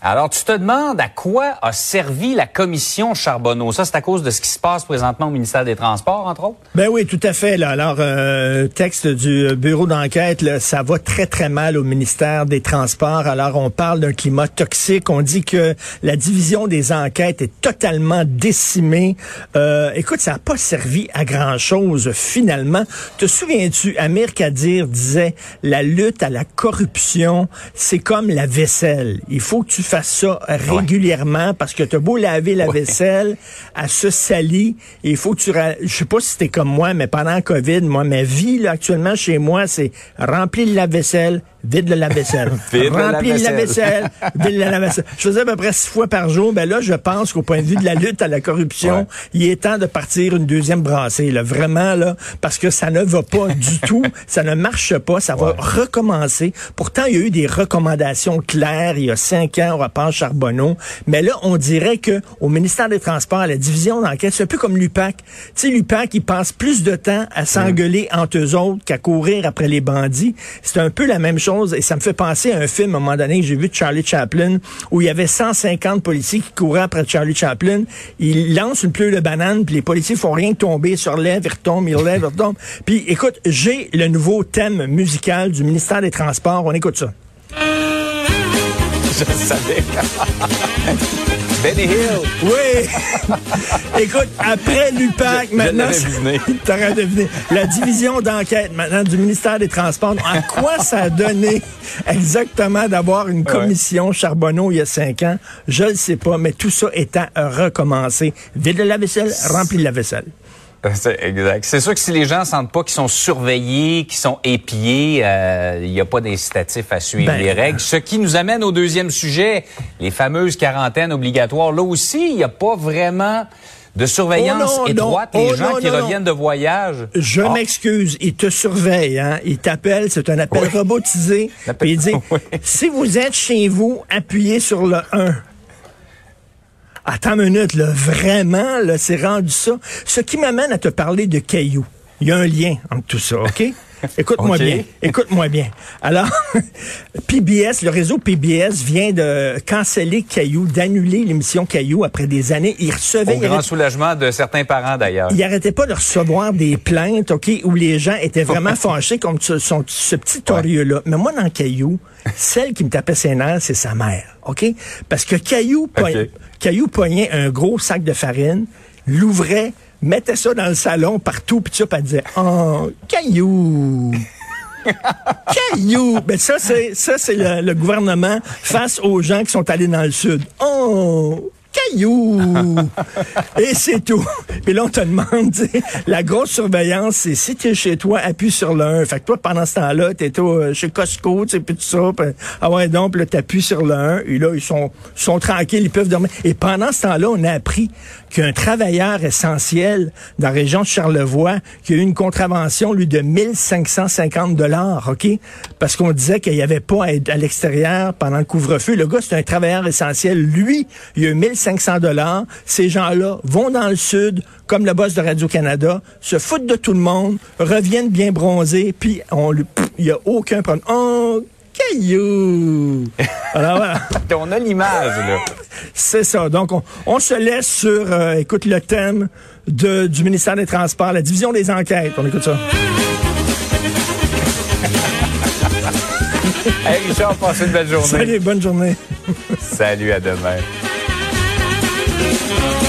Alors, tu te demandes à quoi a servi la commission Charbonneau? Ça, c'est à cause de ce qui se passe présentement au ministère des Transports, entre autres? Ben oui, tout à fait. Alors, euh, texte du bureau d'enquête, ça va très, très mal au ministère des Transports. Alors, on parle d'un climat toxique. On dit que la division des enquêtes est totalement décimée. Euh, écoute, ça n'a pas servi à grand-chose, finalement. Te souviens-tu, Amir Kadir disait, la lutte à la corruption, c'est comme la vaisselle. Il faut que tu fasses ça régulièrement parce que t'as beau laver la vaisselle, elle se salit. Il faut que tu... Je sais pas si c'était comme moi, mais pendant la COVID, moi, ma vie, là, actuellement, chez moi, c'est remplir la vaisselle, vide le lave-vaisselle. Remplir le lave-vaisselle, vide le lave-vaisselle. Je faisais à peu près six fois par jour. Ben là, je pense qu'au point de vue de la lutte à la corruption, il est temps de partir une deuxième brassée. Là, vraiment, là, parce que ça ne va pas du tout. Ça ne marche pas. Ça va recommencer. Pourtant, il y a eu des recommandations claires il y a cinq ans au rapport Charbonneau. Mais là, on dirait que au ministère des Transports, à la division d'enquête, c'est un peu comme l'UPAC. Tu sais, l'UPAC, il passe plus de temps à s'engueuler entre eux autres qu'à courir après les bandits. C'est un peu la même chose et ça me fait penser à un film à un moment donné que j'ai vu de Charlie Chaplin où il y avait 150 policiers qui couraient après Charlie Chaplin. Il lance une pleure de banane puis les policiers font rien que tomber sur lèvres, ils retombent, ils lèvent, ils retombent. Puis écoute, j'ai le nouveau thème musical du ministère des Transports. On écoute ça. Je savais. Benny Hill. Oui. Écoute, après l'UPAC, maintenant, t'aurais deviné. La division d'enquête maintenant du ministère des Transports. À quoi ça a donné exactement d'avoir une commission Charbonneau il y a cinq ans? Je ne sais pas, mais tout ça étant recommencé. Vide la vaisselle, rempli la vaisselle. C'est exact. C'est sûr que si les gens sentent pas qu'ils sont surveillés, qu'ils sont épiés, euh, il n'y a pas d'incitatif à suivre Ben, les règles. Ce qui nous amène au deuxième sujet, les fameuses quarantaines obligatoires. Là aussi, il n'y a pas vraiment de surveillance Oh non, étroite. non. Les Oh gens non, qui reviennent de voyage. Je Ah, m'excuse, il te surveille, hein. Il t'appelle, c'est un appel Oui. robotisé. Puis il dit, Oui. si vous êtes chez vous, appuyez sur le 1. Attends une minute, là, vraiment, là, c'est rendu ça. Ce qui m'amène à te parler de cailloux. Il y a un lien entre tout ça, OK? Écoute-moi bien. Écoute-moi bien. Alors, PBS, le réseau PBS vient de canceller Caillou, d'annuler l'émission Caillou après des années. Il recevait, Au grand soulagement de certains parents, d'ailleurs. il arrêtait pas de recevoir des plaintes, OK, où les gens étaient vraiment fâchés contre ce, son- ce petit torieux-là. Mais moi, dans Caillou, celle qui me tapait ses nerfs, c'est sa mère, OK? Parce que Caillou, Caillou pognait un gros sac de farine, l'ouvrait, mettait ça dans le salon partout, puis puis elle disait « Oh, Caillou! » Caillou! Ben ça, c'est ça, c'est le, le gouvernement face aux gens qui sont allés dans le sud. Oh! Caillou! Et c'est tout. Puis là, on te demande, la grosse surveillance, c'est si tu es chez toi, appuie sur le 1. Fait que toi, pendant ce temps-là, tu es chez Costco, tu sais, puis tout ça. puis, ah ouais, donc, là, t'appuies sur le 1. Et là, ils sont, sont tranquilles, ils peuvent dormir. Et pendant ce temps-là, on a appris qu'un travailleur essentiel dans la région de Charlevoix, qui a eu une contravention, lui, de 1550 dollars, OK? Parce qu'on disait qu'il n'y avait pas à être à l'extérieur pendant le couvre-feu. Le gars, c'est un travailleur essentiel. Lui, il a eu 1500 dollars. Ces gens-là vont dans le sud, comme le boss de Radio-Canada, se foutent de tout le monde, reviennent bien bronzés, puis on lui- il n'y a aucun problème. Oh, caillou! Alors voilà. On a l'image, là. C'est ça. Donc, on, on se laisse sur, euh, écoute, le thème de, du ministère des Transports, la division des enquêtes. On écoute ça. Hey, Richard, passez une belle journée. Salut, bonne journée. Salut, à demain. Thank you.